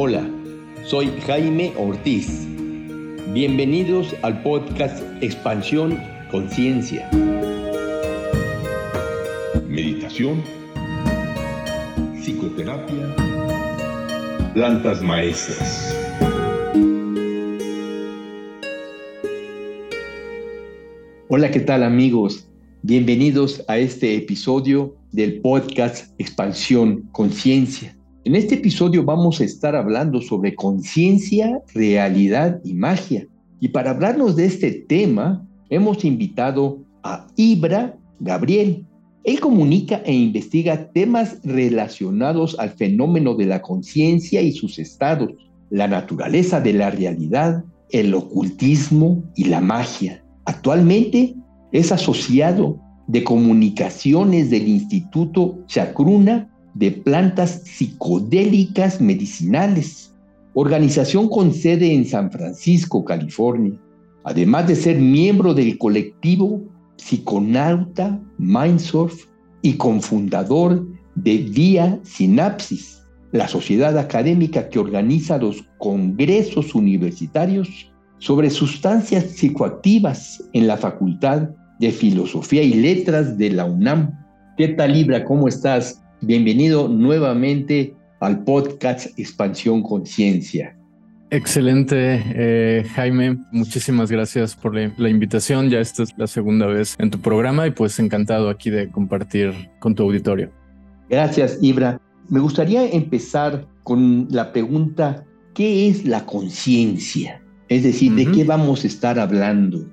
Hola, soy Jaime Ortiz. Bienvenidos al podcast Expansión Conciencia. Meditación, psicoterapia, plantas maestras. Hola, ¿qué tal amigos? Bienvenidos a este episodio del podcast Expansión Conciencia. En este episodio vamos a estar hablando sobre conciencia, realidad y magia. Y para hablarnos de este tema, hemos invitado a Ibra Gabriel. Él comunica e investiga temas relacionados al fenómeno de la conciencia y sus estados, la naturaleza de la realidad, el ocultismo y la magia. Actualmente es asociado de comunicaciones del Instituto Chacruna de Plantas Psicodélicas Medicinales, organización con sede en San Francisco, California, además de ser miembro del colectivo Psiconauta Mindsurf y cofundador de Vía Sinapsis, la sociedad académica que organiza los congresos universitarios sobre sustancias psicoactivas en la Facultad de Filosofía y Letras de la UNAM. ¿Qué tal, Libra? ¿Cómo estás? Bienvenido nuevamente al podcast Expansión Conciencia. Excelente, eh, Jaime. Muchísimas gracias por la, invitación. Ya esta es la segunda vez en tu programa y pues encantado aquí de compartir con tu auditorio. Gracias, Ibra. Me gustaría empezar con la pregunta, ¿qué es la conciencia? Es decir, ¿de qué vamos a estar hablando?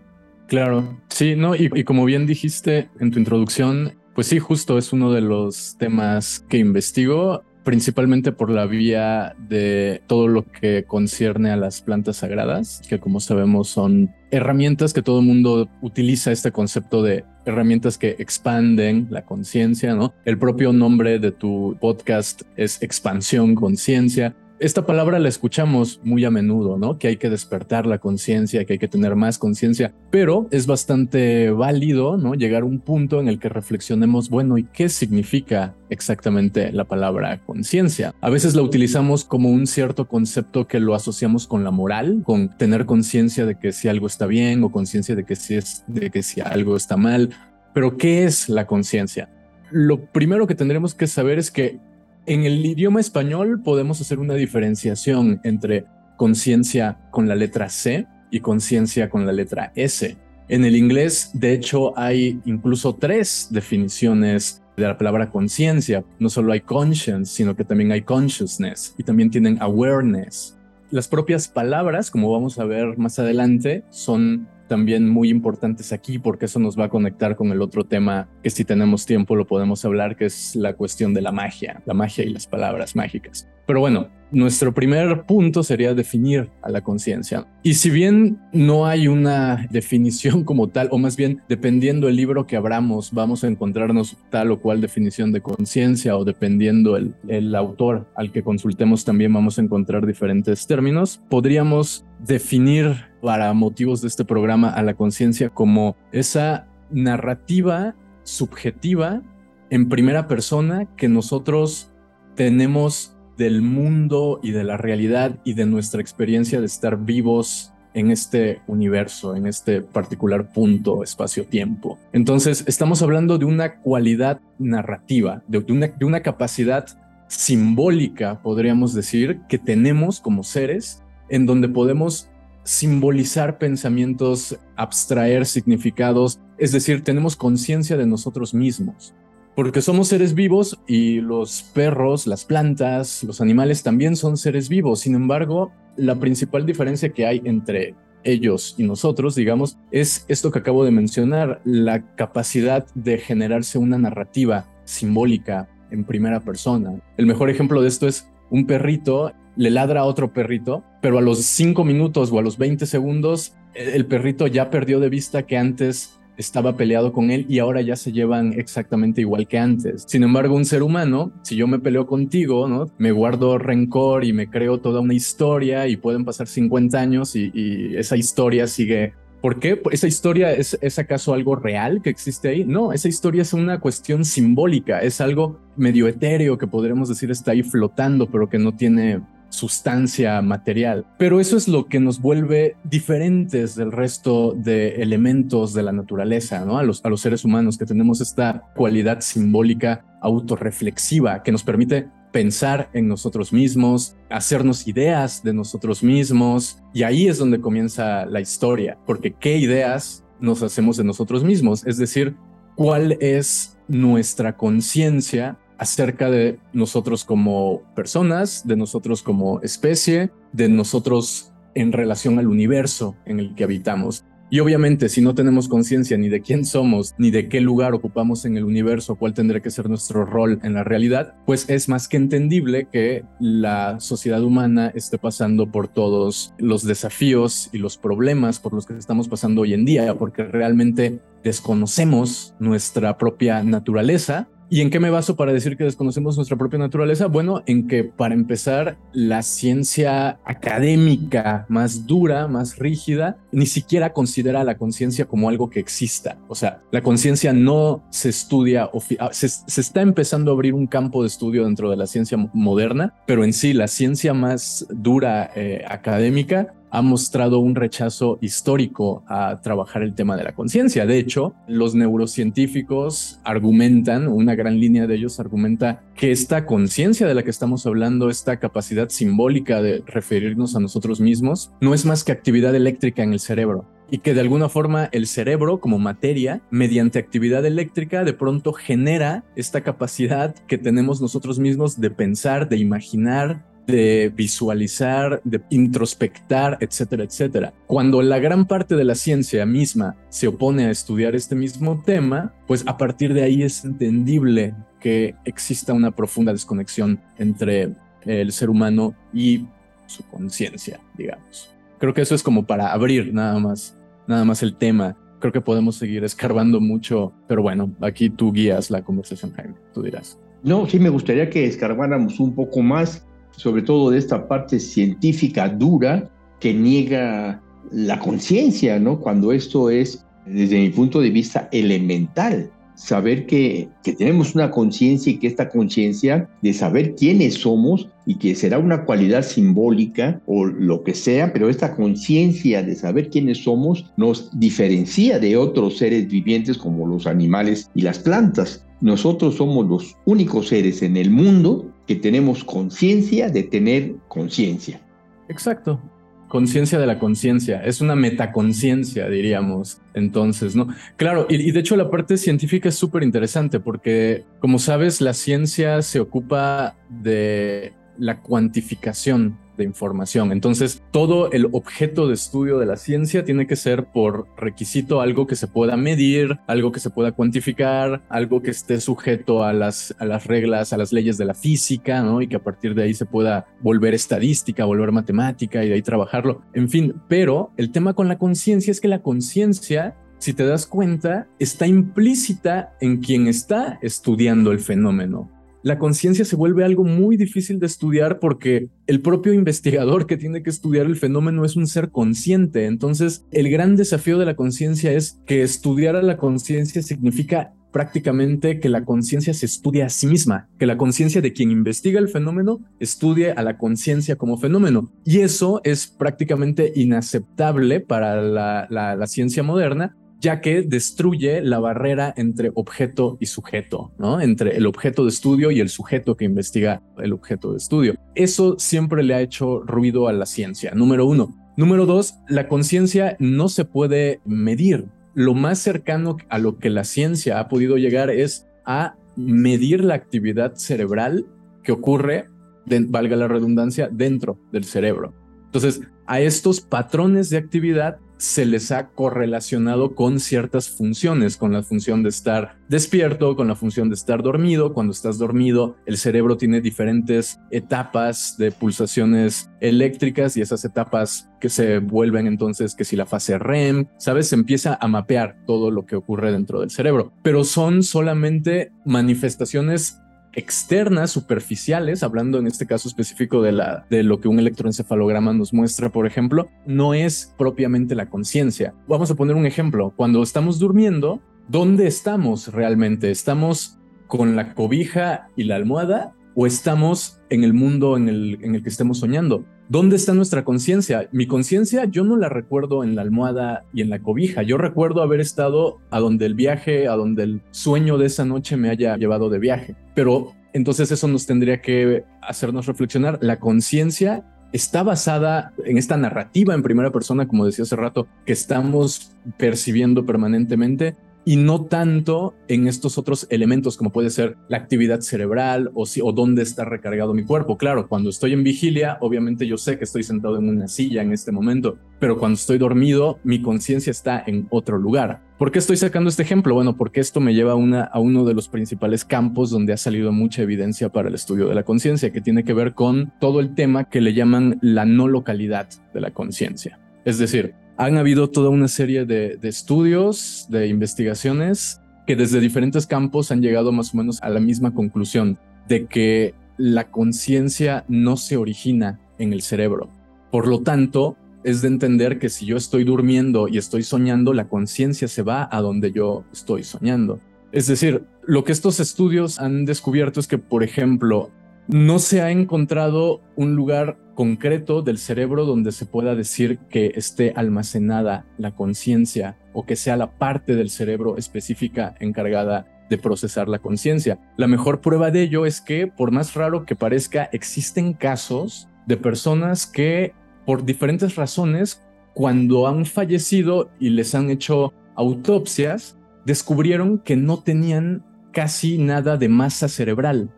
Claro, sí, ¿no? y como bien dijiste en tu introducción, pues sí, justo es uno de los temas que investigo, principalmente por la vía de todo lo que concierne a las plantas sagradas, que como sabemos son herramientas que todo el mundo utiliza este concepto de herramientas que expanden la conciencia, ¿no? El propio nombre de tu podcast es expansión conciencia. Esta palabra la escuchamos muy a menudo, ¿no? Que hay que despertar la conciencia, que hay que tener más conciencia, pero es bastante válido, ¿no? Llegar a un punto en el que reflexionemos, bueno, ¿y qué significa exactamente la palabra conciencia? A veces la utilizamos como un cierto concepto que lo asociamos con la moral, con tener conciencia de que si algo está bien o conciencia de que si es de que si algo está mal. Pero ¿qué es la conciencia? Lo primero que tendremos que saber es que en el idioma español podemos hacer una diferenciación entre conciencia con la letra C y conciencia con la letra S. En el inglés, de hecho, hay incluso tres definiciones de la palabra conciencia. No solo hay conscience, sino que también hay consciousness y también tienen awareness. Las propias palabras, como vamos a ver más adelante, son también muy importantes aquí porque eso nos va a conectar con el otro tema que si tenemos tiempo lo podemos hablar, que es la cuestión de la magia, la magia y las palabras mágicas. Pero bueno, nuestro primer punto sería definir a la conciencia. Y si bien no hay una definición como tal, o más bien dependiendo el libro que abramos, vamos a encontrarnos tal o cual definición de conciencia o dependiendo el, el autor al que consultemos también vamos a encontrar diferentes términos, podríamos definir para motivos de este programa a la conciencia como esa narrativa subjetiva en primera persona que nosotros tenemos del mundo y de la realidad y de nuestra experiencia de estar vivos en este universo, en este particular punto espacio-tiempo. Entonces, estamos hablando de una cualidad narrativa, de, una, de una capacidad simbólica, podríamos decir, que tenemos como seres, en donde podemos simbolizar pensamientos, abstraer significados, es decir, tenemos conciencia de nosotros mismos porque somos seres vivos y los perros, las plantas, los animales también son seres vivos. Sin embargo, la principal diferencia que hay entre ellos y nosotros, digamos, es esto que acabo de mencionar, la capacidad de generarse una narrativa simbólica en primera persona. El mejor ejemplo de esto es un perrito le ladra a otro perrito, pero a los 5 minutos o a los 20 segundos, el perrito ya perdió de vista que antes estaba peleado con él y ahora ya se llevan exactamente igual que antes. Sin embargo, un ser humano, si yo me peleo contigo, ¿no? Me guardo rencor y me creo toda una historia y pueden pasar 50 años y, esa historia sigue ¿Por qué? ¿Esa historia es, es, acaso algo real que existe ahí? No, esa historia es una cuestión simbólica, es algo medio etéreo que podremos decir está ahí flotando, pero que no tiene sustancia material. Pero eso es lo que nos vuelve diferentes del resto de elementos de la naturaleza, ¿no? A los, a los seres humanos que tenemos esta cualidad simbólica autorreflexiva que nos permite pensar en nosotros mismos, hacernos ideas de nosotros mismos, y ahí es donde comienza la historia, porque qué ideas nos hacemos de nosotros mismos, es decir, cuál es nuestra conciencia acerca de nosotros como personas, de nosotros como especie, de nosotros en relación al universo en el que habitamos. Y obviamente, si no tenemos conciencia ni de quién somos, ni de qué lugar ocupamos en el universo, cuál tendrá que ser nuestro rol en la realidad, pues es más que entendible que la sociedad humana esté pasando por todos los desafíos y los problemas por los que estamos pasando hoy en día, porque realmente desconocemos nuestra propia naturaleza ¿Y en qué me baso para decir que desconocemos nuestra propia naturaleza? Bueno, en que para empezar, la ciencia académica más dura, más rígida, ni siquiera considera la conciencia como algo que exista. O sea, la conciencia no se estudia, ah, se, se, está empezando a abrir un campo de estudio dentro de la ciencia moderna, pero en sí la ciencia más dura eh, académica ha mostrado un rechazo histórico a trabajar el tema de la conciencia. De hecho, los neurocientíficos argumentan, una gran línea de ellos argumenta que esta conciencia de la que estamos hablando, esta capacidad simbólica de referirnos a nosotros mismos, no es más que actividad eléctrica en el cerebro y que de alguna forma el cerebro como materia, mediante actividad eléctrica, de pronto genera esta capacidad que tenemos nosotros mismos de pensar, de imaginar, de visualizar, de introspectar, etcétera, etcétera. Cuando la gran parte de la ciencia misma se opone a estudiar este mismo tema, pues a partir de ahí es entendible que exista una profunda desconexión entre el ser humano y su conciencia, digamos. Creo que eso es como para abrir nada más, nada más el tema. Creo que podemos seguir escarbando mucho, pero bueno, aquí tú guías la conversación, Jaime, tú dirás. No, sí me gustaría que escarbáramos un poco más sobre todo de esta parte científica dura que niega la conciencia, ¿no? Cuando esto es, desde mi punto de vista, elemental. Saber que, que tenemos una conciencia y que esta conciencia de saber quiénes somos y que será una cualidad simbólica o lo que sea, pero esta conciencia de saber quiénes somos nos diferencia de otros seres vivientes como los animales y las plantas. Nosotros somos los únicos seres en el mundo que tenemos conciencia de tener conciencia. Exacto. Conciencia de la conciencia. Es una metaconciencia, diríamos. Entonces, ¿no? Claro, y, de hecho la parte científica es súper interesante porque, como sabes, la ciencia se ocupa de la cuantificación de información. Entonces, todo el objeto de estudio de la ciencia tiene que ser por requisito algo que se pueda medir, algo que se pueda cuantificar, algo que esté sujeto a las, a las reglas, a las leyes de la física, ¿no? Y que a partir de ahí se pueda volver estadística, volver matemática y de ahí trabajarlo. En fin, pero el tema con la conciencia es que la conciencia si te das cuenta, está implícita en quien está estudiando el fenómeno la conciencia se vuelve algo muy difícil de estudiar porque el propio investigador que tiene que estudiar el fenómeno es un ser consciente. Entonces, el gran desafío de la conciencia es que estudiar a la conciencia significa prácticamente que la conciencia se estudia a sí misma, que la conciencia de quien investiga el fenómeno estudie a la conciencia como fenómeno. Y eso es prácticamente inaceptable para la, la ciencia moderna ya que destruye la barrera entre objeto y sujeto, ¿no? Entre el objeto de estudio y el sujeto que investiga el objeto de estudio. Eso siempre le ha hecho ruido a la ciencia, número uno. Número dos, la conciencia no se puede medir. Lo más cercano a lo que la ciencia ha podido llegar es a medir la actividad cerebral que ocurre, valga la redundancia, dentro del cerebro. Entonces, a estos patrones de actividad se les ha correlacionado con ciertas funciones, con la función de estar despierto, con la función de estar dormido. Cuando estás dormido, el cerebro tiene diferentes etapas de pulsaciones eléctricas y esas etapas que se vuelven entonces que si la fase REM, ¿sabes? Se empieza a mapear todo lo que ocurre dentro del cerebro, pero son solamente manifestaciones externas, superficiales, hablando en este caso específico de, la, de lo que un electroencefalograma nos muestra, por ejemplo, no es propiamente la conciencia. Vamos a poner un ejemplo. Cuando estamos durmiendo, ¿dónde estamos realmente? ¿Estamos con la cobija y la almohada o estamos en el mundo en el, en el que estemos soñando. ¿Dónde está nuestra conciencia? Mi conciencia yo no la recuerdo en la almohada y en la cobija. Yo recuerdo haber estado a donde el viaje, a donde el sueño de esa noche me haya llevado de viaje. Pero entonces eso nos tendría que hacernos reflexionar. La conciencia está basada en esta narrativa en primera persona, como decía hace rato, que estamos percibiendo permanentemente y no tanto en estos otros elementos como puede ser la actividad cerebral o, si, dónde está recargado mi cuerpo. Claro, cuando estoy en vigilia, obviamente yo sé que estoy sentado en una silla en este momento, pero cuando estoy dormido, mi conciencia está en otro lugar. ¿Por qué estoy sacando este ejemplo? Bueno, porque esto me lleva a uno de los principales campos donde ha salido mucha evidencia para el estudio de la conciencia, que tiene que ver con todo el tema que le llaman la no localidad de la conciencia. Es decir, han habido toda una serie de, estudios, de investigaciones que desde diferentes campos han llegado más o menos a la misma conclusión de que la conciencia no se origina en el cerebro. Por lo tanto, es de entender que si yo estoy durmiendo y estoy soñando, la conciencia se va a donde yo estoy soñando. Es decir, lo que estos estudios han descubierto es que, por ejemplo, no se ha encontrado un lugar concreto del cerebro donde se pueda decir que esté almacenada la conciencia o que sea la parte del cerebro específica encargada de procesar la conciencia. La mejor prueba de ello es que, por más raro que parezca, existen casos de personas que, por diferentes razones, cuando han fallecido y les han hecho autopsias, descubrieron que no tenían casi nada de masa cerebral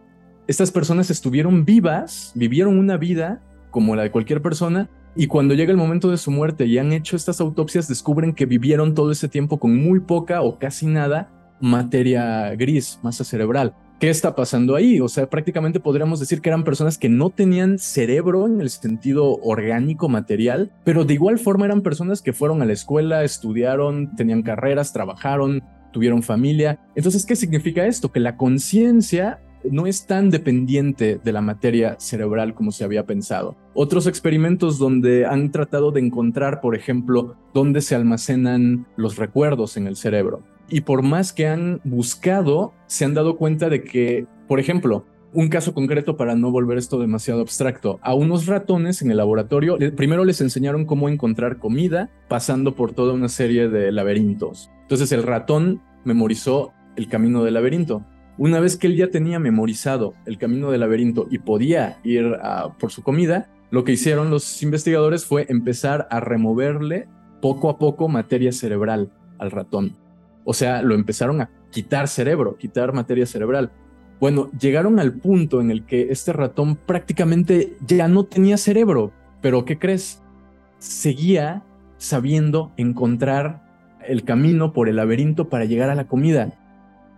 estas personas estuvieron vivas, vivieron una vida como la de cualquier persona, y cuando llega el momento de su muerte y han hecho estas autopsias, descubren que vivieron todo ese tiempo con muy poca o casi nada materia gris, masa cerebral. ¿Qué está pasando ahí? O sea, prácticamente podríamos decir que eran personas que no tenían cerebro en el sentido orgánico, material, pero de igual forma eran personas que fueron a la escuela, estudiaron, tenían carreras, trabajaron, tuvieron familia. Entonces, ¿qué significa esto? Que la conciencia no es tan dependiente de la materia cerebral como se había pensado. Otros experimentos donde han tratado de encontrar, por ejemplo, dónde se almacenan los recuerdos en el cerebro. Y por más que han buscado, se han dado cuenta de que, por ejemplo, un caso concreto para no volver esto demasiado abstracto. A unos ratones en el laboratorio, primero les enseñaron cómo encontrar comida pasando por toda una serie de laberintos. Entonces el ratón memorizó el camino del laberinto. Una vez que él ya tenía memorizado el camino del laberinto y podía ir por su comida, lo que hicieron los investigadores fue empezar a removerle poco a poco materia cerebral al ratón. O sea, lo empezaron a quitar cerebro, quitar materia cerebral. Bueno, llegaron al punto en el que este ratón prácticamente ya no tenía cerebro, pero ¿qué crees? Seguía sabiendo encontrar el camino por el laberinto para llegar a la comida.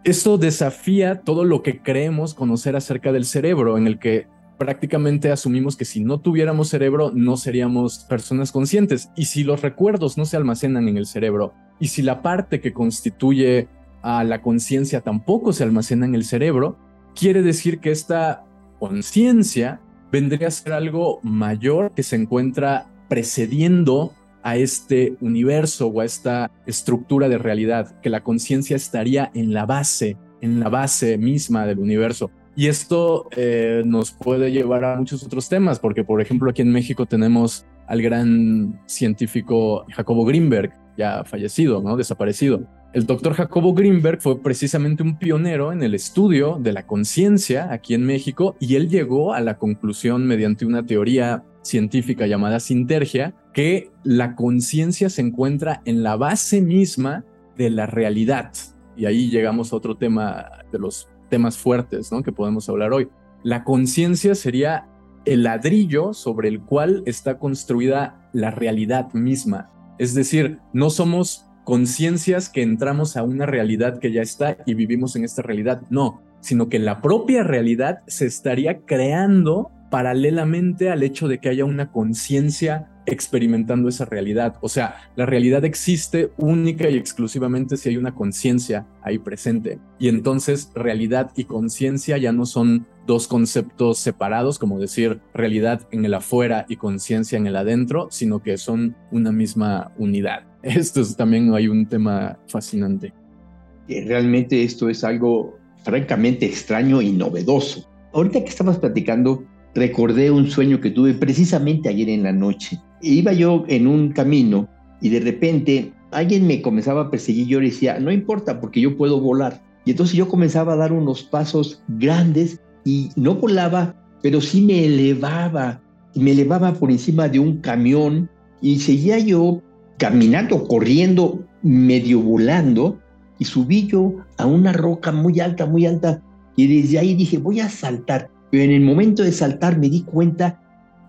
Esto desafía todo lo que creemos conocer acerca del cerebro, en el que prácticamente asumimos que si no tuviéramos cerebro no seríamos personas conscientes. Y si los recuerdos no se almacenan en el cerebro, y si la parte que constituye a la conciencia tampoco se almacena en el cerebro, quiere decir que esta conciencia vendría a ser algo mayor que se encuentra precediendo a este universo o a esta estructura de realidad, que la conciencia estaría en la base, en la base misma del universo. Y esto eh, nos puede llevar a muchos otros temas, porque por ejemplo aquí en México tenemos al gran científico Jacobo Greenberg, ya fallecido, ¿no? Desaparecido. El doctor Jacobo Greenberg fue precisamente un pionero en el estudio de la conciencia aquí en México y él llegó a la conclusión mediante una teoría científica llamada sintergia, que la conciencia se encuentra en la base misma de la realidad. Y ahí llegamos a otro tema de los temas fuertes que podemos hablar hoy. La conciencia sería el ladrillo sobre el cual está construida la realidad misma. Es decir, no somos conciencias que entramos a una realidad que ya está y vivimos en esta realidad. No, sino que la propia realidad se estaría creando paralelamente al hecho de que haya una conciencia experimentando esa realidad. O sea, la realidad existe única y exclusivamente si hay una conciencia ahí presente. Y entonces realidad y conciencia ya no son dos conceptos separados, como decir realidad en el afuera y conciencia en el adentro, sino que son una misma unidad. Esto es también hay un tema fascinante. Realmente esto es algo francamente extraño y novedoso ahorita que estabas platicando, recordé un sueño que tuve precisamente ayer en la noche. Iba yo en un camino y de repente alguien me comenzaba a perseguir. Yo le decía, no importa porque yo puedo volar. Y entonces yo comenzaba a dar unos pasos grandes y no volaba, pero sí me elevaba. Me elevaba por encima de un camión y seguía yo caminando, corriendo, medio volando. Y subí yo a una roca muy alta, muy alta. Y desde ahí dije, voy a saltar. Pero en el momento de saltar me di cuenta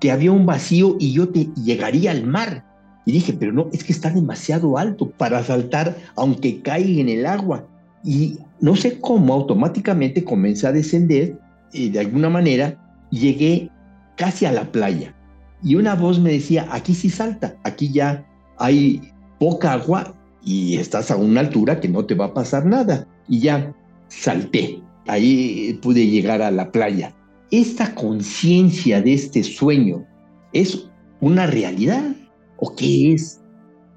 que había un vacío y yo te llegaría al mar. Y dije, pero no, es que está demasiado alto para saltar aunque caiga en el agua. Y no sé cómo automáticamente comencé a descender y de alguna manera llegué casi a la playa. Y una voz me decía, aquí sí salta, aquí ya hay poca agua y estás a una altura que no te va a pasar nada. Y ya salté, ahí pude llegar a la playa esta conciencia de este sueño es una realidad o qué es?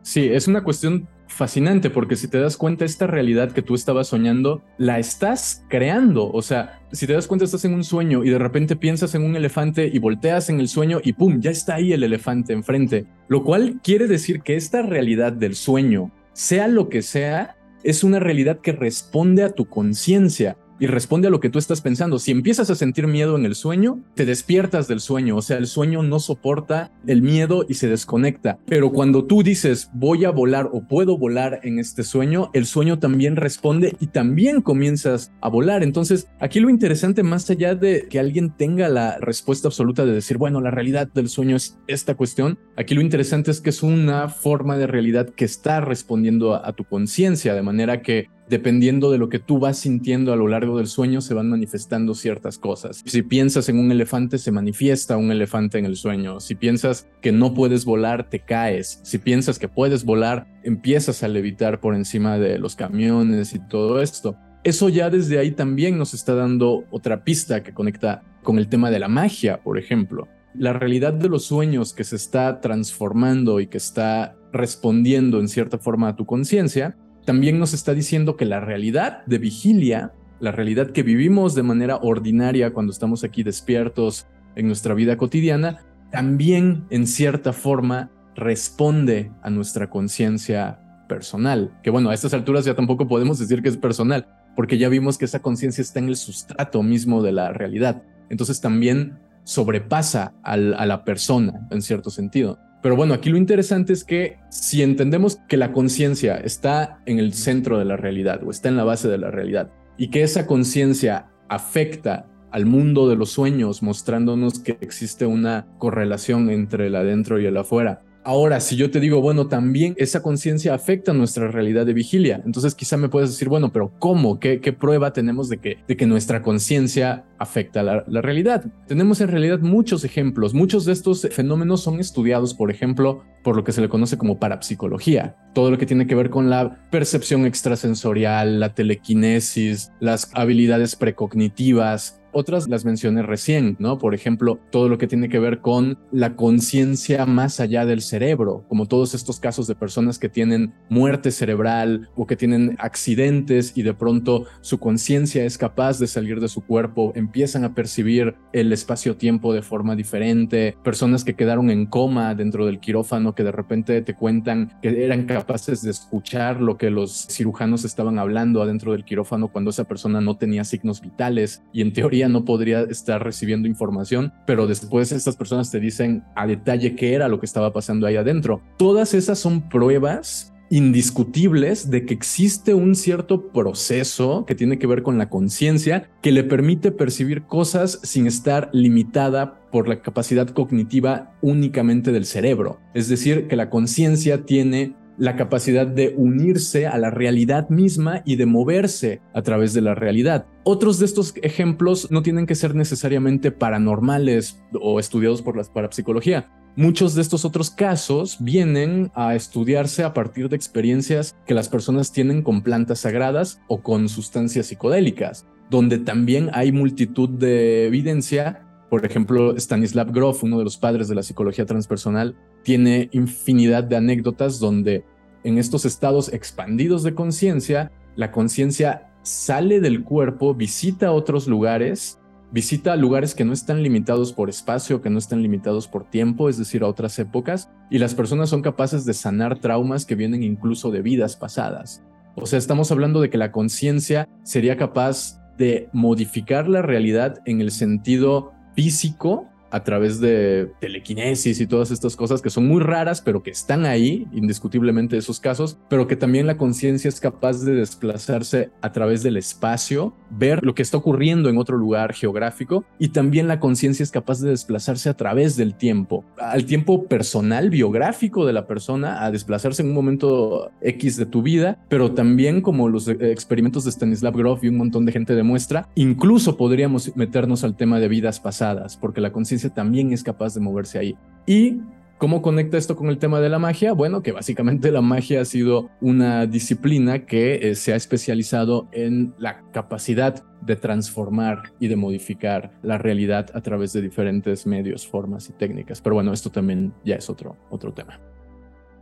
Sí, es una cuestión fascinante porque si te das cuenta, esta realidad que tú estabas soñando, la estás creando. O sea, si te das cuenta, estás en un sueño y de repente piensas en un elefante y volteas en el sueño y ¡pum! Ya está ahí el elefante enfrente. Lo cual quiere decir que esta realidad del sueño, sea lo que sea, es una realidad que responde a tu conciencia y responde a lo que tú estás pensando. Si empiezas a sentir miedo en el sueño, te despiertas del sueño, o sea, el sueño no soporta el miedo y se desconecta. Pero cuando tú dices voy a volar o puedo volar en este sueño, el sueño también responde y también comienzas a volar. Entonces, aquí lo interesante, más allá de que alguien tenga la respuesta absoluta de decir, bueno, la realidad del sueño es esta cuestión, aquí lo interesante es que es una forma de realidad que está respondiendo a, a tu conciencia, de manera que dependiendo de lo que tú vas sintiendo a lo largo del sueño, se van manifestando ciertas cosas. Si piensas en un elefante, se manifiesta un elefante en el sueño. Si piensas que no puedes volar, te caes. Si piensas que puedes volar, empiezas a levitar por encima de los camiones y todo esto. Eso ya desde ahí también nos está dando otra pista que conecta con el tema de la magia, por ejemplo. La realidad de los sueños que se está transformando y que está respondiendo en cierta forma a tu conciencia también nos está diciendo que la realidad de vigilia, la realidad que vivimos de manera ordinaria cuando estamos aquí despiertos en nuestra vida cotidiana, también en cierta forma responde a nuestra conciencia personal. Que bueno, a estas alturas ya tampoco podemos decir que es personal, porque ya vimos que esa conciencia está en el sustrato mismo de la realidad. Entonces también sobrepasa a la persona en cierto sentido. Pero bueno, aquí lo interesante es que si entendemos que la conciencia está en el centro de la realidad o está en la base de la realidad y que esa conciencia afecta al mundo de los sueños, mostrándonos que existe una correlación entre el adentro y el afuera, Ahora, si yo te digo, bueno, también esa conciencia afecta nuestra realidad de vigilia, entonces quizá me puedes decir, bueno, pero ¿cómo? ¿Qué, prueba tenemos de que, de que nuestra conciencia afecta la, la, realidad? Tenemos en realidad muchos ejemplos. Muchos de estos fenómenos son estudiados, por ejemplo, por lo que se le conoce como parapsicología. Todo lo que tiene que ver con la percepción extrasensorial, la telequinesis, las habilidades precognitivas, otras las mencioné recién, ¿no? Por ejemplo, todo lo que tiene que ver con la conciencia más allá del cerebro, como todos estos casos de personas que tienen muerte cerebral o que tienen accidentes y de pronto su conciencia es capaz de salir de su cuerpo, empiezan a percibir el espacio-tiempo de forma diferente, personas que quedaron en coma dentro del quirófano que de repente te cuentan que eran capaces de escuchar lo que los cirujanos estaban hablando adentro del quirófano cuando esa persona no tenía signos vitales y en teoría no podría estar recibiendo información, pero después estas personas te dicen a detalle qué era lo que estaba pasando ahí adentro. Todas esas son pruebas indiscutibles de que existe un cierto proceso que tiene que ver con la conciencia que le permite percibir cosas sin estar limitada por la capacidad cognitiva únicamente del cerebro. Es decir, que la conciencia tiene la capacidad de unirse a la realidad misma y de moverse a través de la realidad. Otros de estos ejemplos no tienen que ser necesariamente paranormales o estudiados por la parapsicología. Muchos de estos otros casos vienen a estudiarse a partir de experiencias que las personas tienen con plantas sagradas o con sustancias psicodélicas, donde también hay multitud de evidencia por ejemplo, Stanislav Grof, uno de los padres de la psicología transpersonal, tiene infinidad de anécdotas donde en estos estados expandidos de conciencia, la conciencia sale del cuerpo, visita otros lugares visita lugares que no están limitados por espacio, que no están limitados por tiempo, es decir, a otras épocas, y las personas son capaces de sanar traumas que vienen incluso de vidas pasadas. O sea, estamos hablando de que la conciencia sería capaz de modificar la realidad en el sentido físico a través de telequinesis y todas estas cosas que son muy raras, pero que están ahí, indiscutiblemente esos casos, pero que también la conciencia es capaz de desplazarse a través del espacio, ver lo que está ocurriendo en otro lugar geográfico y también la conciencia es capaz de desplazarse a través del tiempo, al tiempo personal, biográfico de la persona, a desplazarse en un momento X de tu vida, pero también como los experimentos de Stanislav Grof y un montón de gente demuestra, incluso podríamos meternos al tema de vidas pasadas, porque la conciencia también es capaz de moverse ahí. Y ¿Cómo conecta esto con el tema de la magia? Bueno, que básicamente la magia ha sido una disciplina que eh, se ha especializado en la capacidad de transformar y de modificar la realidad a través de diferentes medios, formas y técnicas. Pero bueno, esto también ya es otro, otro tema.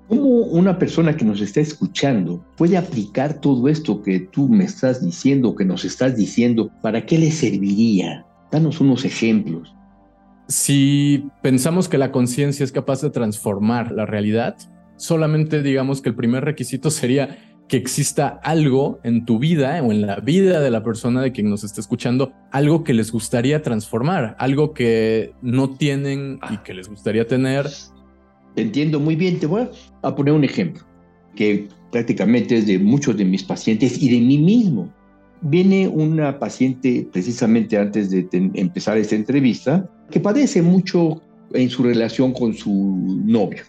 ¿Cómo una persona que nos está escuchando puede aplicar todo esto que tú me estás diciendo, que nos estás diciendo? ¿Para qué le serviría? Danos unos ejemplos si pensamos que la conciencia es capaz de transformar la realidad, solamente digamos que el primer requisito sería que exista algo en tu vida o en la vida de la persona de quien nos esté escuchando, algo que les gustaría transformar, algo que no tienen y que les gustaría tener. entiendo muy bien, te voy a poner un ejemplo que prácticamente es de muchos de mis pacientes y de mí mismo. Viene una paciente precisamente antes de empezar esta entrevista que padece mucho en su relación con su novio.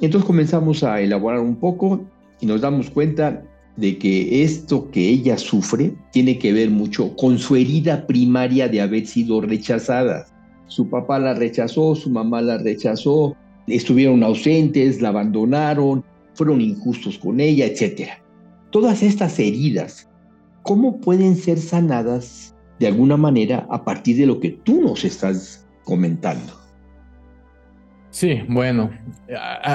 Entonces comenzamos a elaborar un poco y nos damos cuenta de que esto que ella sufre tiene que ver mucho con su herida primaria de haber sido rechazada. Su papá la rechazó, su mamá la rechazó, estuvieron ausentes, la abandonaron, fueron injustos con ella, etc. Todas estas heridas, ¿cómo pueden ser sanadas de alguna manera a partir de lo que tú nos estás comentando. Sí, bueno,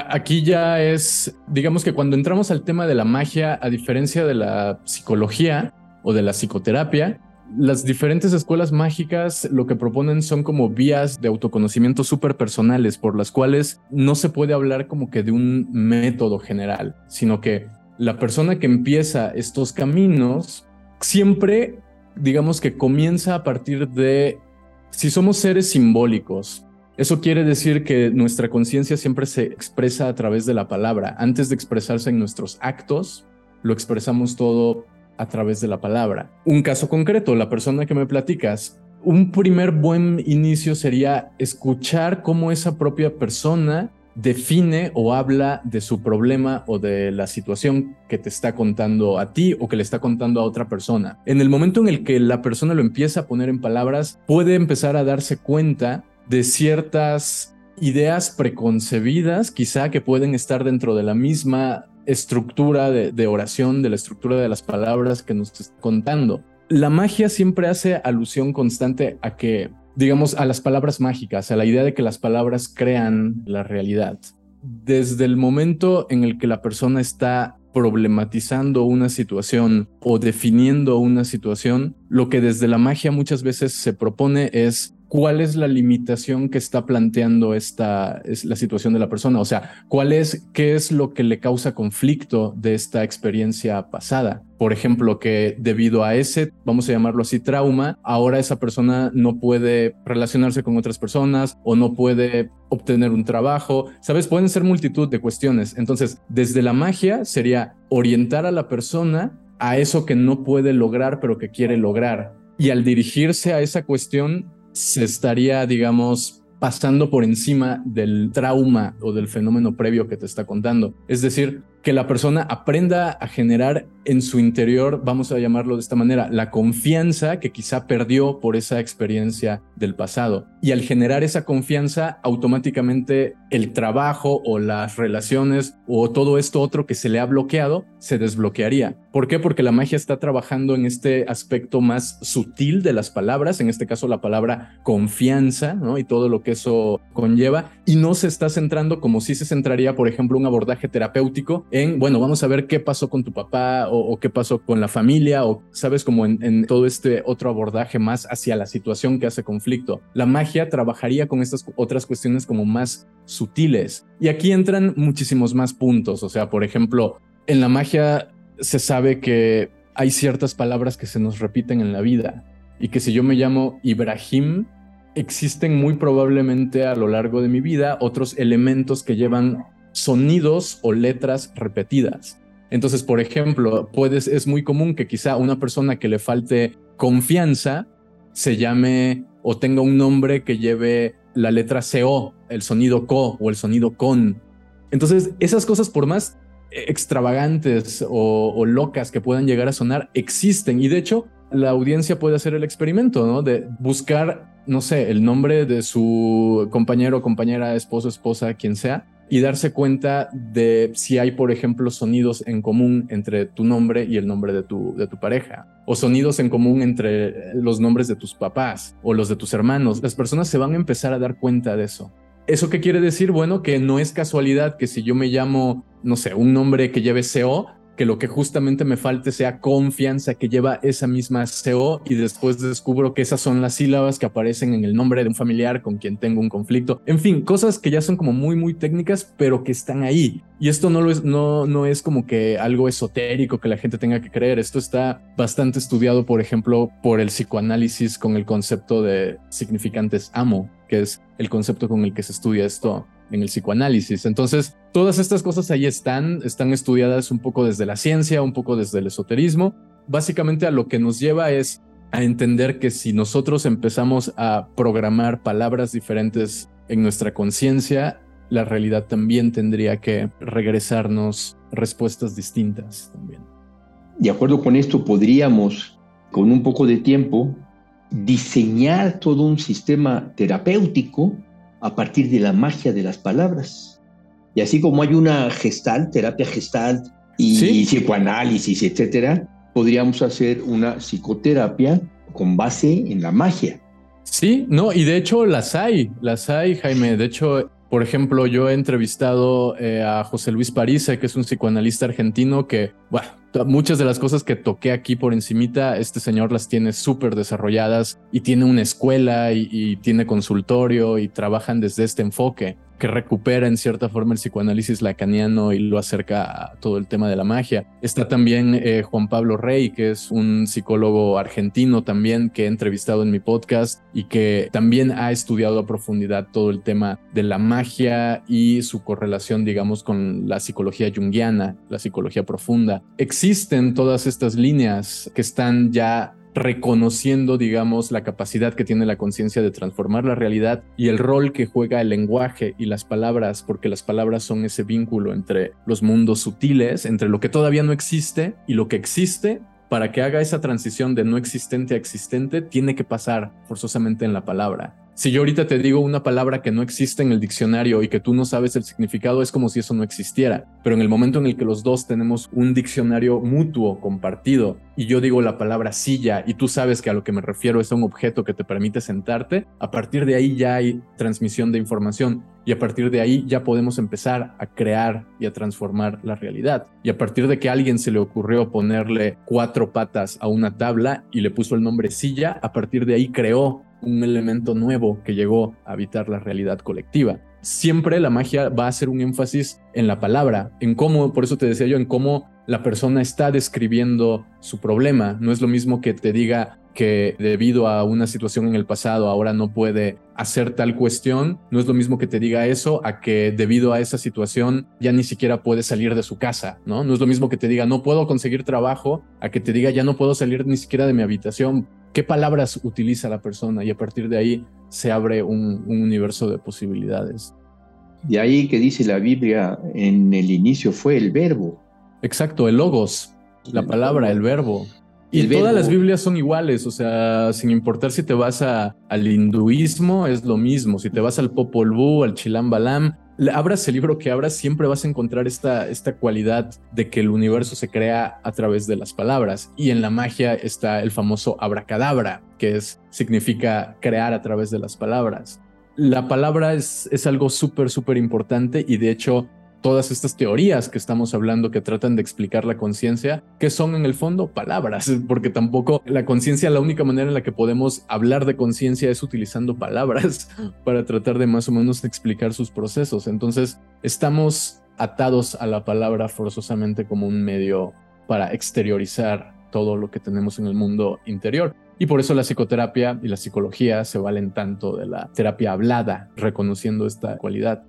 aquí ya es, digamos que cuando entramos al tema de la magia, a diferencia de la psicología o de la psicoterapia, las diferentes escuelas mágicas lo que proponen son como vías de autoconocimiento súper personales por las cuales no se puede hablar como que de un método general, sino que la persona que empieza estos caminos siempre, digamos que comienza a partir de si somos seres simbólicos, eso quiere decir que nuestra conciencia siempre se expresa a través de la palabra. Antes de expresarse en nuestros actos, lo expresamos todo a través de la palabra. Un caso concreto, la persona que me platicas, un primer buen inicio sería escuchar cómo esa propia persona define o habla de su problema o de la situación que te está contando a ti o que le está contando a otra persona. En el momento en el que la persona lo empieza a poner en palabras, puede empezar a darse cuenta de ciertas ideas preconcebidas, quizá que pueden estar dentro de la misma estructura de, oración, de la estructura de las palabras que nos está contando. La magia siempre hace alusión constante a que digamos, a las palabras mágicas, a la idea de que las palabras crean la realidad. Desde el momento en el que la persona está problematizando una situación o definiendo una situación, lo que desde la magia muchas veces se propone es cuál es la limitación que está planteando esta es la situación de la persona, o sea, cuál es qué es lo que le causa conflicto de esta experiencia pasada. Por ejemplo, que debido a ese, vamos a llamarlo así, trauma, ahora esa persona no puede relacionarse con otras personas o no puede obtener un trabajo. Sabes, pueden ser multitud de cuestiones. Entonces, desde la magia sería orientar a la persona a eso que no puede lograr, pero que quiere lograr. Y al dirigirse a esa cuestión, se estaría, digamos, pasando por encima del trauma o del fenómeno previo que te está contando. Es decir, que la persona aprenda a generar en su interior, vamos a llamarlo de esta manera, la confianza que quizá perdió por esa experiencia del pasado. Y al generar esa confianza, automáticamente el trabajo o las relaciones o todo esto otro que se le ha bloqueado se desbloquearía. ¿Por qué? Porque la magia está trabajando en este aspecto más sutil de las palabras, en este caso la palabra confianza, ¿no? Y todo lo que eso conlleva, y no se está centrando como si se centraría, por ejemplo, un abordaje terapéutico en, bueno, vamos a ver qué pasó con tu papá o, qué pasó con la familia o sabes como en, en, todo este otro abordaje más hacia la situación que hace conflicto. La magia trabajaría con estas otras cuestiones como más sutiles. Y aquí entran muchísimos más puntos. O sea, por ejemplo, en la magia se sabe que hay ciertas palabras que se nos repiten en la vida y que si yo me llamo Ibrahim, existen muy probablemente a lo largo de mi vida otros elementos que llevan sonidos o letras repetidas. Entonces, por ejemplo, puedes, es muy común que quizá una persona que le falte confianza se llame o tenga un nombre que lleve la letra CO, el sonido CO o el sonido CON. Entonces, esas cosas, por más extravagantes o, locas que puedan llegar a sonar, existen. Y de hecho, la audiencia puede hacer el experimento, ¿no? De buscar, no sé, el nombre de su compañero, compañera, esposo, esposa, quien sea, y darse cuenta de si hay, por ejemplo, sonidos en común entre tu nombre y el nombre de tu, de tu pareja, o sonidos en común entre los nombres de tus papás o los de tus hermanos. Las personas se van a empezar a dar cuenta de eso. ¿Eso qué quiere decir? Bueno, que no es casualidad que si yo me llamo, no sé, un nombre que lleve CO, que lo que justamente me falte sea confianza que lleva esa misma CO y después descubro que esas son las sílabas que aparecen en el nombre de un familiar con quien tengo un conflicto. En fin, cosas que ya son como muy, muy técnicas, pero que están ahí. Y esto no, lo es, no, no es como que algo esotérico que la gente tenga que creer. Esto está bastante estudiado, por ejemplo, por el psicoanálisis con el concepto de significantes amo, que es el concepto con el que se estudia esto en el psicoanálisis. Entonces, todas estas cosas ahí están, están estudiadas un poco desde la ciencia, un poco desde el esoterismo. Básicamente a lo que nos lleva es a entender que si nosotros empezamos a programar palabras diferentes en nuestra conciencia, la realidad también tendría que regresarnos respuestas distintas también. De acuerdo con esto, podríamos, con un poco de tiempo, diseñar todo un sistema terapéutico a partir de la magia de las palabras. Y así como hay una gestalt, terapia gestalt y, psicoanálisis, etcétera, podríamos hacer una psicoterapia con base en la magia. Sí, no, y de hecho las hay, las hay, Jaime. De hecho, por ejemplo, yo he entrevistado eh, a José Luis Parisa, que es un psicoanalista argentino que, bueno, muchas de las cosas que toqué aquí por encimita, este señor las tiene súper desarrolladas y tiene una escuela y, tiene consultorio y trabajan desde este enfoque que recupera en cierta forma el psicoanálisis lacaniano y lo acerca a todo el tema de la magia. Está también eh, Juan Pablo Rey, que es un psicólogo argentino también que he entrevistado en mi podcast y que también ha estudiado a profundidad todo el tema de la magia y su correlación, digamos, con la psicología junguiana, la psicología profunda existen todas estas líneas que están ya reconociendo, digamos, la capacidad que tiene la conciencia de transformar la realidad y el rol que juega el lenguaje y las palabras, porque las palabras son ese vínculo entre los mundos sutiles, entre lo que todavía no existe y lo que existe. Para que haga esa transición de no existente a existente, tiene que pasar forzosamente en la palabra. Si yo ahorita te digo una palabra que no existe en el diccionario y que tú no sabes el significado, es como si eso no existiera. Pero en el momento en el que los dos tenemos un diccionario mutuo, compartido, y yo digo la palabra silla y tú sabes que a lo que me refiero es a un objeto que te permite sentarte, a partir de ahí ya hay transmisión de información y a partir de ahí ya podemos empezar a crear y a transformar la realidad. Y a partir de que a alguien se le ocurrió ponerle cuatro patas a una tabla y le puso el nombre silla, a partir de ahí creó un elemento nuevo que llegó a habitar la realidad colectiva. Siempre la magia va a hacer un énfasis en la palabra, en cómo, por eso te decía yo, en cómo la persona está describiendo su problema. No es lo mismo que te diga que debido a una situación en el pasado ahora no puede hacer tal cuestión, no es lo mismo que te diga eso a que debido a esa situación ya ni siquiera puede salir de su casa, ¿no? No es lo mismo que te diga no puedo conseguir trabajo a que te diga ya no puedo salir ni siquiera de mi habitación qué palabras utiliza la persona y a partir de ahí se abre un, universo de posibilidades. De ahí que dice la Biblia en el inicio fue el verbo. Exacto, el logos, la palabra, el verbo. Y todas las Biblias son iguales, o sea, sin importar si te vas al hinduismo, es lo mismo. Si te vas al Popol Vuh, al Chilam Balam, abras el libro que abras, siempre vas a encontrar esta, esta cualidad de que el universo se crea a través de las palabras. Y en la magia está el famoso abracadabra, que es, significa crear a través de las palabras. La palabra es, es algo súper, súper importante y de hecho todas estas teorías que estamos hablando que tratan de explicar la conciencia, que son en el fondo palabras, porque tampoco la conciencia, la única manera en la que podemos hablar de conciencia es utilizando palabras para tratar de más o menos explicar sus procesos. Entonces, estamos atados a la palabra forzosamente como un medio para exteriorizar todo lo que tenemos en el mundo interior. Y por eso la psicoterapia y la psicología se valen tanto de la terapia hablada, reconociendo esta cualidad.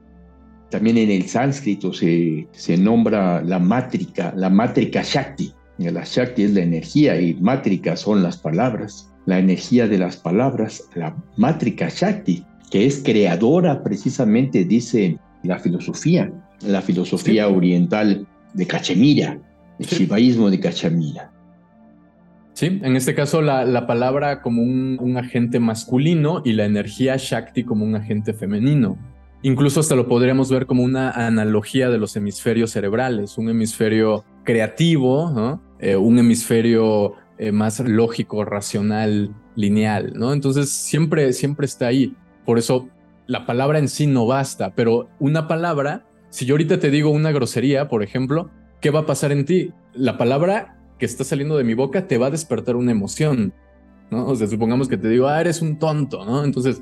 También en el sánscrito se, se nombra la mátrica, la mátrica Shakti. La Shakti es la energía y mátrica son las palabras. La energía de las palabras, la mátrica Shakti, que es creadora precisamente, dice la filosofía, la filosofía oriental de Cachemira, el shivaísmo de Cachemira. Sí, en este caso la, la palabra como un, un, agente masculino y la energía Shakti como un agente femenino. Incluso hasta lo podríamos ver como una analogía de los hemisferios cerebrales, un hemisferio creativo, eh, un hemisferio eh, más lógico, racional, lineal, ¿no? Entonces siempre, siempre está ahí. Por eso la palabra en sí no basta, pero una palabra, si yo ahorita te digo una grosería, por ejemplo, ¿qué va a pasar en ti? La palabra que está saliendo de mi boca te va a despertar una emoción, ¿no? O sea, supongamos que te digo, ah, eres un tonto, ¿no? Entonces,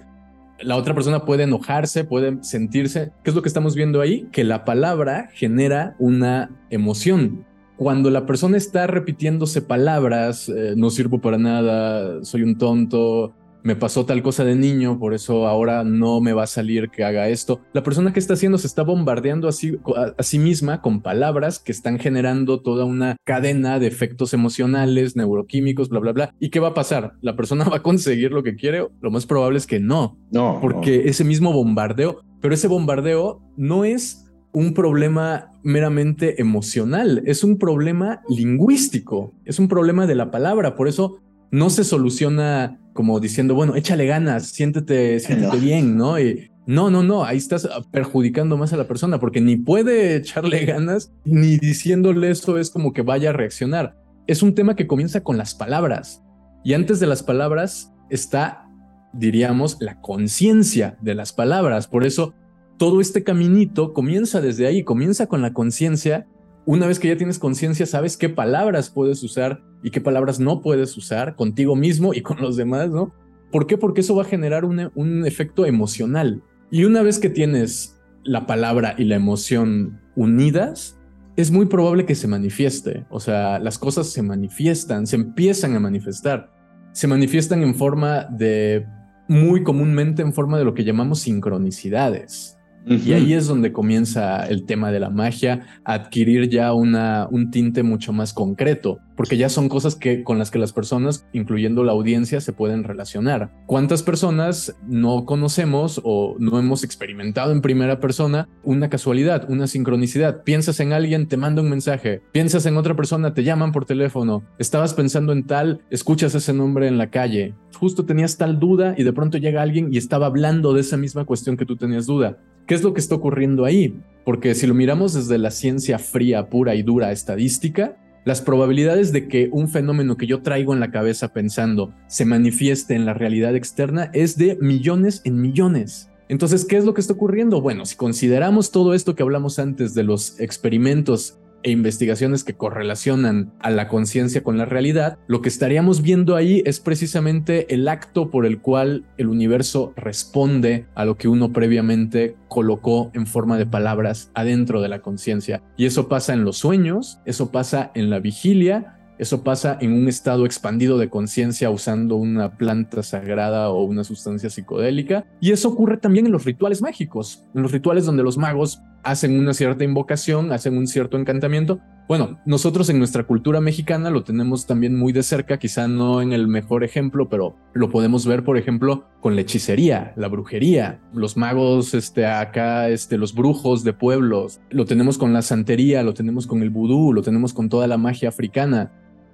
la otra persona puede enojarse, puede sentirse. ¿Qué es lo que estamos viendo ahí? Que la palabra genera una emoción. Cuando la persona está repitiéndose palabras, eh, no sirvo para nada, soy un tonto, me pasó tal cosa de niño, por eso ahora no me va a salir que haga esto. La persona que está haciendo se está bombardeando a sí, a, sí, misma con palabras que están generando toda una cadena de efectos emocionales, neuroquímicos, bla, bla, bla. ¿Y qué va a pasar? ¿La persona va a conseguir lo que quiere? Lo más probable es que no. No. Porque ese mismo bombardeo, pero ese bombardeo no es un problema meramente emocional, es un problema lingüístico, es un problema de la palabra. Por eso no se soluciona como diciendo, bueno, échale ganas, siéntete, siéntete bien, ¿no? Y no, no, no, ahí estás perjudicando más a la persona porque ni puede echarle ganas, ni diciéndole eso es como que vaya a reaccionar. Es un tema que comienza con las palabras y antes de las palabras está, diríamos, la conciencia de las palabras. Por eso todo este caminito comienza desde ahí, comienza con la conciencia una vez que ya tienes conciencia, sabes qué palabras puedes usar y qué palabras no puedes usar contigo mismo y con los demás, ¿no? ¿Por qué? Porque eso va a generar un, un efecto emocional. Y una vez que tienes la palabra y la emoción unidas, es muy probable que se manifieste. O sea, las cosas se manifiestan, se empiezan a manifestar. Se manifiestan en forma de, muy comúnmente en forma de lo que llamamos sincronicidades. Y ahí es donde comienza el tema de la magia a adquirir ya una, un tinte mucho más concreto, porque ya son cosas que, con las que las personas, incluyendo la audiencia, se pueden relacionar. ¿Cuántas personas no conocemos o no hemos experimentado en primera persona una casualidad, una sincronicidad? Piensas en alguien, te manda un mensaje, piensas en otra persona, te llaman por teléfono, estabas pensando en tal, escuchas ese nombre en la calle, justo tenías tal duda y de pronto llega alguien y estaba hablando de esa misma cuestión que tú tenías duda. ¿Qué es lo que está ocurriendo ahí? Porque si lo miramos desde la ciencia fría, pura y dura estadística, las probabilidades de que un fenómeno que yo traigo en la cabeza pensando se manifieste en la realidad externa es de millones en millones. Entonces, ¿qué es lo que está ocurriendo? Bueno, si consideramos todo esto que hablamos antes de los experimentos e investigaciones que correlacionan a la conciencia con la realidad, lo que estaríamos viendo ahí es precisamente el acto por el cual el universo responde a lo que uno previamente colocó en forma de palabras adentro de la conciencia. Y eso pasa en los sueños, eso pasa en la vigilia, eso pasa en un estado expandido de conciencia usando una planta sagrada o una sustancia psicodélica. Y eso ocurre también en los rituales mágicos, en los rituales donde los magos hacen una cierta invocación, hacen un cierto encantamiento. Bueno, nosotros en nuestra cultura mexicana lo tenemos también muy de cerca, quizá no en el mejor ejemplo, pero lo podemos ver, por ejemplo, con la hechicería, la brujería, los magos, este, acá, este, los brujos de pueblos, lo tenemos con la santería, lo tenemos con el vudú, lo tenemos con toda la magia africana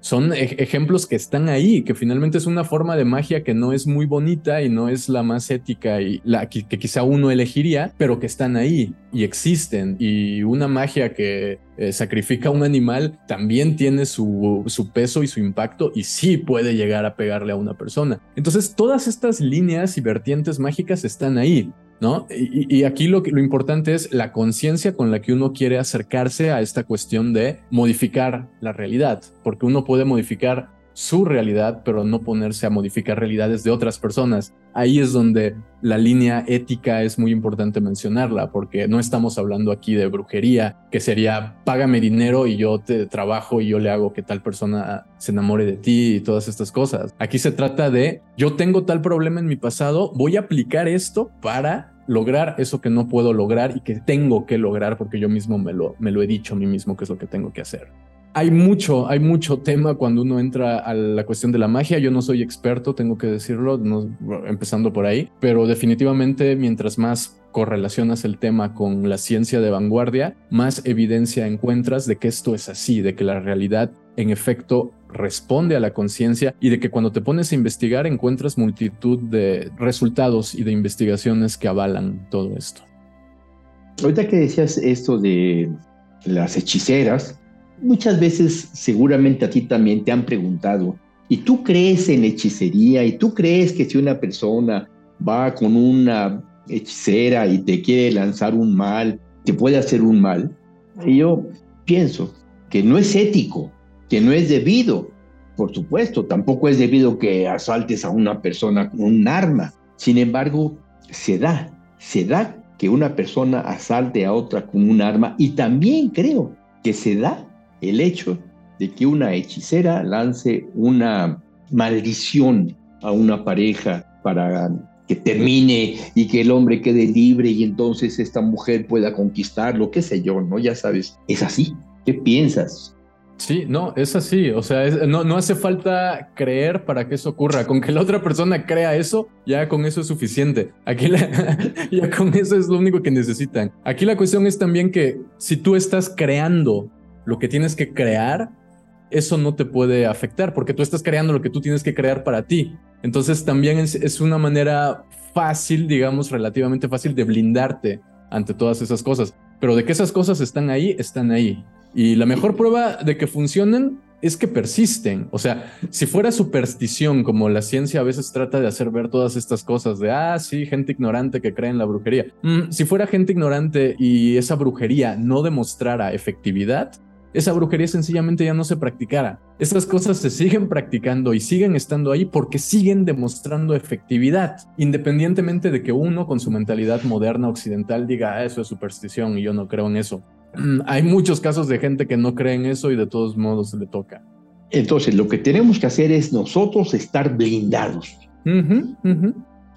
son ejemplos que están ahí, que finalmente es una forma de magia que no es muy bonita y no es la más ética y la que, quizá uno elegiría, pero que están ahí y existen. Y una magia que eh, sacrifica un animal también tiene su, su peso y su impacto y sí puede llegar a pegarle a una persona. Entonces todas estas líneas y vertientes mágicas están ahí. ¿No? Y, aquí lo, lo importante es la conciencia con la que uno quiere acercarse a esta cuestión de modificar la realidad, porque uno puede modificar su realidad, pero no ponerse a modificar realidades de otras personas. Ahí es donde la línea ética es muy importante mencionarla, porque no estamos hablando aquí de brujería, que sería págame dinero y yo te trabajo y yo le hago que tal persona se enamore de ti y todas estas cosas. Aquí se trata de yo tengo tal problema en mi pasado, voy a aplicar esto para lograr eso que no puedo lograr y que tengo que lograr porque yo mismo me lo, me lo he dicho a mí mismo que es lo que tengo que hacer hay mucho, hay mucho tema cuando uno entra a la cuestión de la magia. Yo no soy experto, tengo que decirlo, empezando por ahí, pero definitivamente mientras más correlacionas el tema con la ciencia de vanguardia, más evidencia encuentras de que esto es así, de que la realidad en efecto responde a la conciencia y de que cuando te pones a investigar encuentras multitud de resultados y de investigaciones que avalan todo esto. Ahorita que decías esto de las hechiceras, Muchas veces seguramente a ti también te han preguntado, ¿y tú crees en hechicería? ¿Y tú crees que si una persona va con una hechicera y te quiere lanzar un mal, te puede hacer un mal? Y yo pienso que no es ético, que no es debido. Por supuesto, tampoco es debido que asaltes a una persona con un arma. Sin embargo, se da, se da que una persona asalte a otra con un arma y también creo que se da el hecho de que una hechicera lance una maldición a una pareja para que termine y que el hombre quede libre y entonces esta mujer pueda conquistarlo, qué sé yo, ¿no? Ya sabes, es así. ¿Qué piensas? Sí, no, es así. O sea, no, no hace falta creer para que eso ocurra. Con que la otra persona crea eso, ya con eso es suficiente. Aquí ya con eso es lo único que necesitan. Aquí la cuestión es también que si tú estás creando lo que tienes que crear, eso no te puede afectar porque tú estás creando lo que tú tienes que crear para ti. Entonces también es, una manera fácil, digamos, relativamente fácil de blindarte ante todas esas cosas. Pero de que esas cosas están ahí, están ahí. Y la mejor prueba de que funcionen es que persisten. O sea, si fuera superstición, como la ciencia a veces trata de hacer ver todas estas cosas de, ah, sí, gente ignorante que cree en la brujería. Mm, si fuera gente ignorante y esa brujería no demostrara efectividad, esa brujería sencillamente ya no se practicara. Estas cosas se siguen practicando y siguen estando ahí porque siguen demostrando efectividad, independientemente de que uno con su mentalidad moderna occidental diga, ah, eso es superstición y yo no creo en eso. Hay muchos casos de gente que no cree en eso y de todos modos se le toca. Entonces, lo que tenemos que hacer es nosotros estar blindados.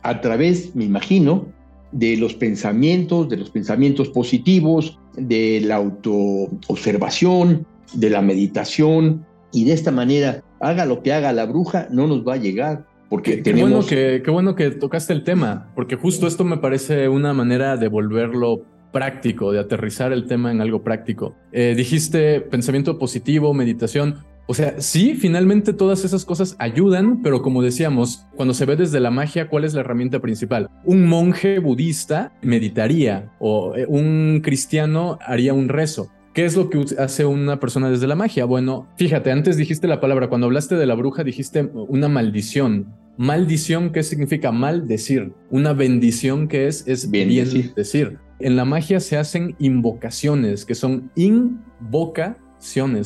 A través, me imagino, de los pensamientos, de los pensamientos positivos, de la autoobservación, de la meditación, y de esta manera, haga lo que haga la bruja, no nos va a llegar. Porque qué, tenemos... bueno que, qué bueno que tocaste el tema, porque justo esto me parece una manera de volverlo práctico, de aterrizar el tema en algo práctico. Eh, dijiste pensamiento positivo, meditación. O sea, sí, finalmente todas esas cosas ayudan, pero como decíamos, cuando se ve desde la magia, ¿cuál es la herramienta principal? Un monje budista meditaría o eh, un cristiano haría un rezo. ¿Qué es lo que hace una persona desde la magia? Bueno, fíjate, antes dijiste la palabra, cuando hablaste de la bruja dijiste una maldición. Maldición, ¿qué significa maldecir? Una bendición, que es? Es bien, decir. En la magia se hacen invocaciones, que son invoca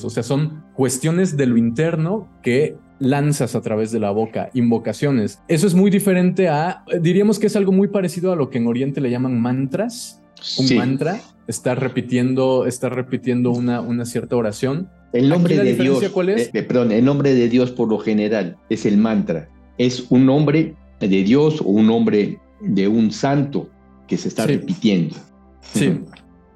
o sea, son cuestiones de lo interno que lanzas a través de la boca, invocaciones. Eso es muy diferente a, diríamos que es algo muy parecido a lo que en Oriente le llaman mantras. Un mantra, está repitiendo, está repitiendo una, una cierta oración. El nombre de Dios, ¿cuál es? Eh, perdón, el nombre de Dios por lo general es el mantra. Es un nombre de Dios o un nombre de un santo que se está repitiendo. Sí.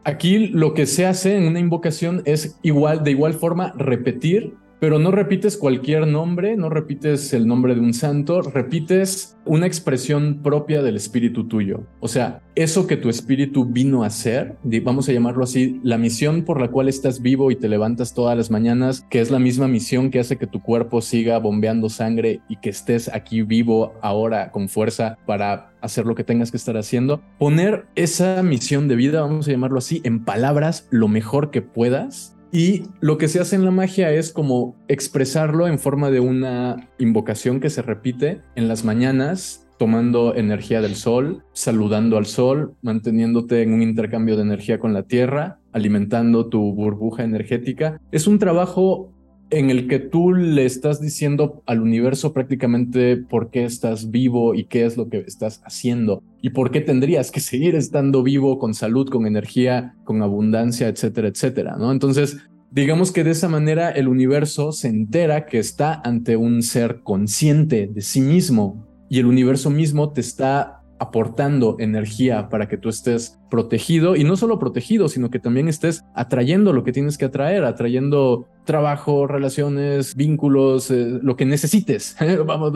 Aquí lo que se hace en una invocación es igual, de igual forma, repetir pero no repites cualquier nombre, no repites el nombre de un santo, repites una expresión propia del espíritu tuyo. O sea, eso que tu espíritu vino a hacer, vamos a llamarlo así, la misión por la cual estás vivo y te levantas todas las mañanas, que es la misma misión que hace que tu cuerpo siga bombeando sangre y que estés aquí vivo ahora con fuerza para hacer lo que tengas que estar haciendo. Poner esa misión de vida, vamos a llamarlo así, en palabras lo mejor que puedas y lo que se hace en la magia es como expresarlo en forma de una invocación que se repite en las mañanas, tomando energía del sol, saludando al sol, manteniéndote en un intercambio de energía con la tierra, alimentando tu burbuja energética. Es un trabajo en el que tú le estás diciendo al universo prácticamente por qué estás vivo y qué es lo que estás haciendo y por qué tendrías que seguir estando vivo con salud, con energía, con abundancia, etcétera, etcétera, ¿no? Entonces, digamos que de esa manera el universo se entera que está ante un ser consciente de sí mismo y el universo mismo te está aportando energía para que tú estés protegido y no solo protegido, sino que también estés atrayendo lo que tienes que atraer, atrayendo trabajo, relaciones, vínculos, eh, lo que necesites. Vamos,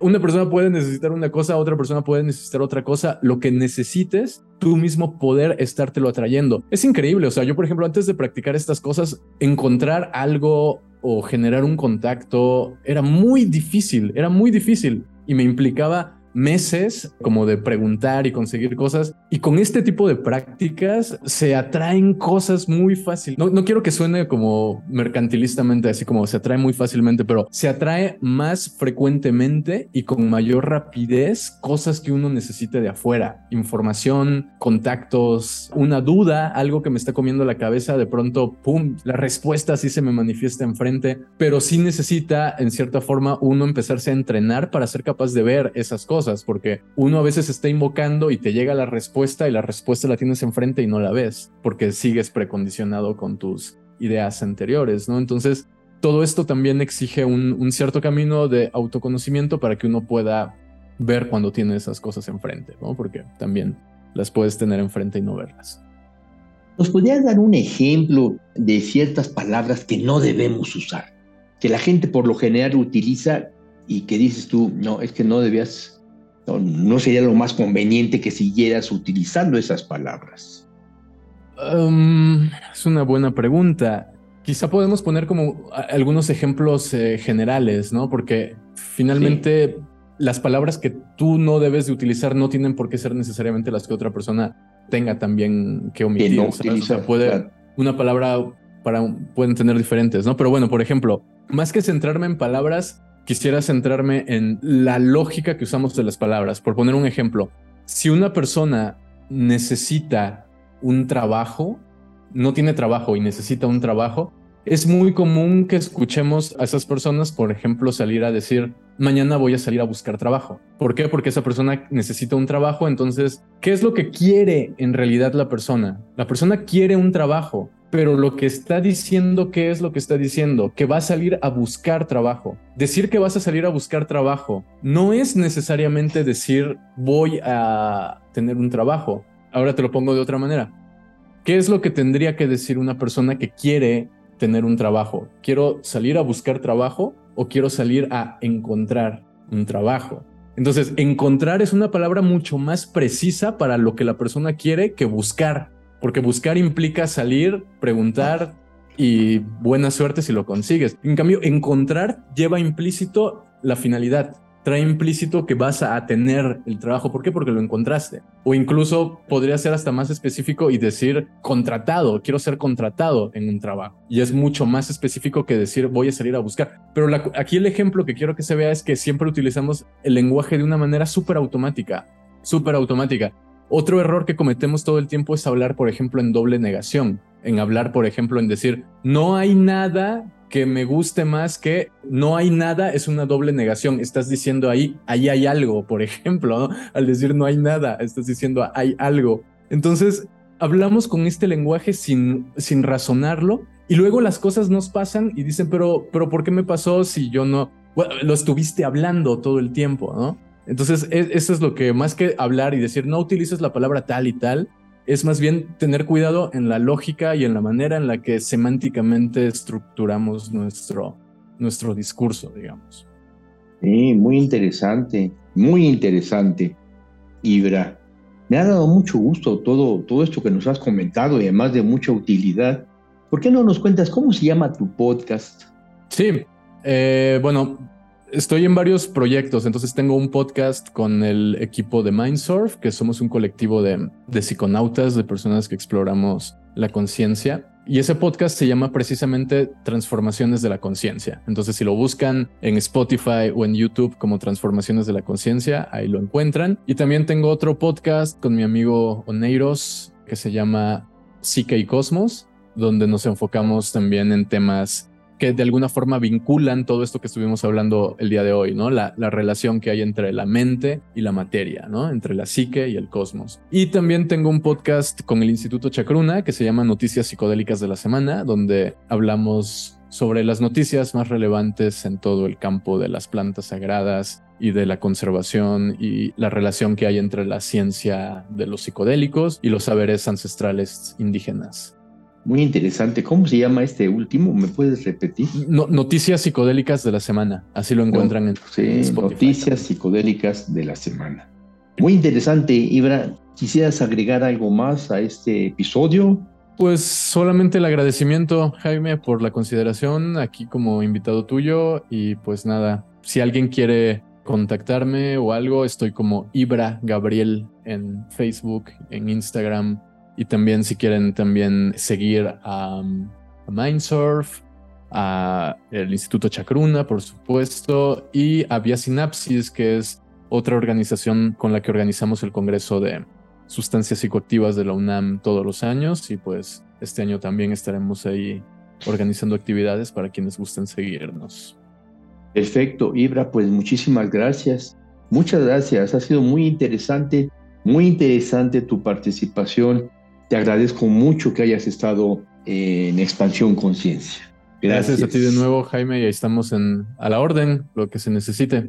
una persona puede necesitar una cosa, otra persona puede necesitar otra cosa, lo que necesites, tú mismo poder estártelo atrayendo. Es increíble, o sea, yo por ejemplo antes de practicar estas cosas, encontrar algo o generar un contacto era muy difícil, era muy difícil y me implicaba meses como de preguntar y conseguir cosas. Y con este tipo de prácticas se atraen cosas muy fácil. No, no quiero que suene como mercantilistamente, así como se atrae muy fácilmente, pero se atrae más frecuentemente y con mayor rapidez cosas que uno necesite de afuera. Información, contactos, una duda, algo que me está comiendo la cabeza, de pronto, ¡pum!, la respuesta sí se me manifiesta enfrente, pero sí necesita, en cierta forma, uno empezarse a entrenar para ser capaz de ver esas cosas porque uno a veces está invocando y te llega la respuesta y la respuesta la tienes enfrente y no la ves, porque sigues precondicionado con tus ideas anteriores, ¿no? Entonces, todo esto también exige un, cierto camino de autoconocimiento para que uno pueda ver cuando tiene esas cosas enfrente, ¿no? Porque también las puedes tener enfrente y no verlas. ¿Nos podrías dar un ejemplo de ciertas palabras que no debemos usar? Que la gente por lo general utiliza y que dices tú, no, es que no debías no, sería lo más conveniente que siguieras utilizando esas palabras. Um, es una buena pregunta. Quizá podemos poner como algunos ejemplos eh, generales, ¿no? Porque finalmente las palabras que tú no debes de utilizar no tienen por qué ser necesariamente las que otra persona tenga también que omitir. puede, Una palabra para, pueden tener diferentes, ¿no? Pero bueno, por ejemplo, más que centrarme en palabras, quisiera centrarme en la lógica que usamos de las palabras. Por poner un ejemplo, si una persona necesita un trabajo, no tiene trabajo y necesita un trabajo, es muy común que escuchemos a esas personas, por ejemplo, salir a decir, mañana voy a salir a buscar trabajo. ¿Por qué? Porque esa persona necesita un trabajo, entonces, ¿qué es lo que quiere en realidad la persona? La persona quiere un trabajo, pero lo que está diciendo, ¿qué es lo que está diciendo? Que va a salir a buscar trabajo. Decir que vas a salir a buscar trabajo no es necesariamente decir voy a tener un trabajo. Ahora te lo pongo de otra manera. ¿Qué es lo que tendría que decir una persona que quiere tener un trabajo? ¿Quiero salir a buscar trabajo o quiero salir a encontrar un trabajo? Entonces, encontrar es una palabra mucho más precisa para lo que la persona quiere que buscar porque buscar implica salir, preguntar y buena suerte si lo consigues. En cambio, encontrar lleva implícito la finalidad. Trae implícito que vas a tener el trabajo. ¿Por qué? Porque lo encontraste. O incluso podría ser hasta más específico y decir contratado. Quiero ser contratado en un trabajo. Y es mucho más específico que decir voy a salir a buscar. Pero aquí el ejemplo que quiero que se vea es que siempre utilizamos el lenguaje de una manera súper automática. Súper automática. Otro error que cometemos todo el tiempo es hablar, por ejemplo, en doble negación, en hablar, por ejemplo, en decir, no hay nada que me guste más que no hay nada es una doble negación. Estás diciendo ahí, ahí hay algo, por ejemplo, al decir no hay nada, estás diciendo hay algo. Entonces, hablamos con este lenguaje sin, sin razonarlo y luego las cosas nos pasan y dicen, pero, pero ¿por qué me pasó si yo no? lo estuviste hablando todo el tiempo, ¿no? Entonces, e, eso es lo que más que hablar y decir no utilices la palabra tal y tal, es más bien tener cuidado en la lógica y en la manera en la que semánticamente estructuramos nuestro, nuestro discurso, digamos. Sí, muy interesante, muy interesante, Ibra. Me ha dado mucho gusto todo, todo esto que nos has comentado y además de mucha utilidad. ¿Por qué no nos cuentas cómo se llama tu podcast? Sí, eh, bueno, estoy en varios proyectos, entonces tengo un podcast con el equipo de Mindsurf, que somos un colectivo de, de psiconautas, de personas que exploramos la conciencia. Y ese podcast se llama precisamente Transformaciones de la Conciencia. Entonces, si lo buscan en Spotify o en YouTube como Transformaciones de la Conciencia, ahí lo encuentran. Y también tengo otro podcast con mi amigo Oneiros que se llama Psique y Cosmos, donde nos enfocamos también en temas que de alguna forma vinculan todo esto que estuvimos hablando el día de hoy, ¿no? La, la, relación que hay entre la mente y la materia, ¿no? Entre la psique y el cosmos. Y también tengo un podcast con el Instituto Chacruna que se llama Noticias Psicodélicas de la Semana, donde hablamos sobre las noticias más relevantes en todo el campo de las plantas sagradas y de la conservación y la relación que hay entre la ciencia de los psicodélicos y los saberes ancestrales indígenas. Muy interesante. ¿Cómo se llama este último? ¿Me puedes repetir? noticias psicodélicas de la semana. Así lo encuentran en, sí, Noticias psicodélicas de la semana. Muy interesante, Ibra. ¿Quisieras agregar algo más a este episodio? Pues solamente el agradecimiento, Jaime, por la consideración aquí como invitado tuyo. Y pues nada, si alguien quiere contactarme o algo, estoy como Ibra Gabriel en Facebook, en Instagram, y también si quieren también seguir a, Mindsurf, a el Instituto Chacruna, por supuesto, y a Via Sinapsis, que es otra organización con la que organizamos el Congreso de Sustancias Psicoactivas de la UNAM todos los años. Y pues este año también estaremos ahí organizando actividades para quienes gusten seguirnos. Perfecto, Ibra, pues muchísimas gracias. Muchas gracias, ha sido muy interesante, muy interesante tu participación te agradezco mucho que hayas estado en Expansión Conciencia. Gracias. a ti de nuevo, Jaime, y ahí estamos en, a la orden, lo que se necesite.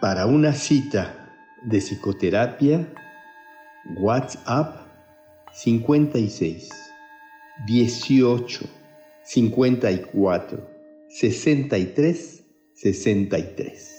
Para una cita de psicoterapia, WhatsApp 56 18 54 63 63.